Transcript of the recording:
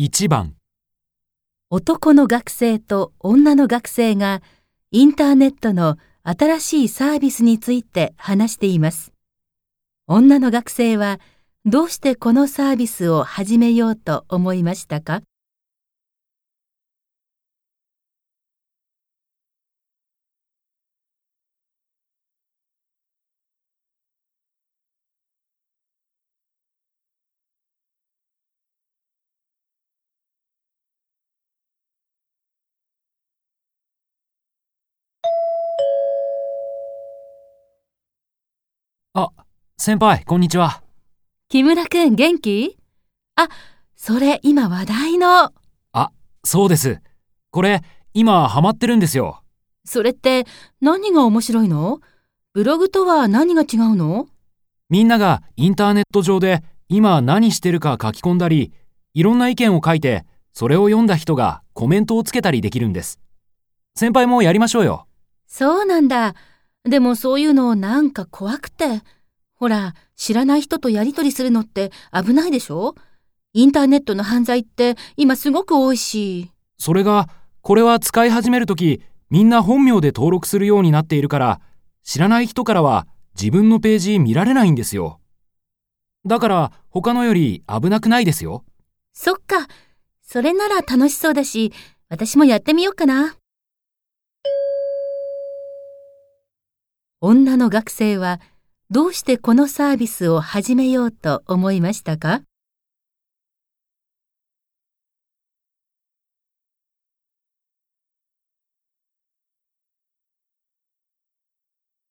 1番、男の学生と女の学生がインターネットの新しいサービスについて話しています。女の学生はどうしてこのサービスを始めようと思いましたか？先輩、こんにちは。木村くん元気？あ、それ今話題の。あ、そうです。これ、今ハマってるんですよ。それって何が面白いの？ブログとは何が違うの？みんながインターネット上で今何してるか書き込んだり、いろんな意見を書いて、それを読んだ人がコメントをつけたりできるんです。先輩もやりましょうよ。そうなんだ。でもそういうのなんか怖くて。ほら、知らない人とやりとりするのって危ないでしょ？インターネットの犯罪って今すごく多いし。それが、これは使い始めるとき、みんな本名で登録するようになっているから、知らない人からは自分のページ見られないんですよ。だから、他のより危なくないですよ。そっか。それなら楽しそうだし、私もやってみようかな。女の学生はどうしてこのサービスを始めようと思いましたか？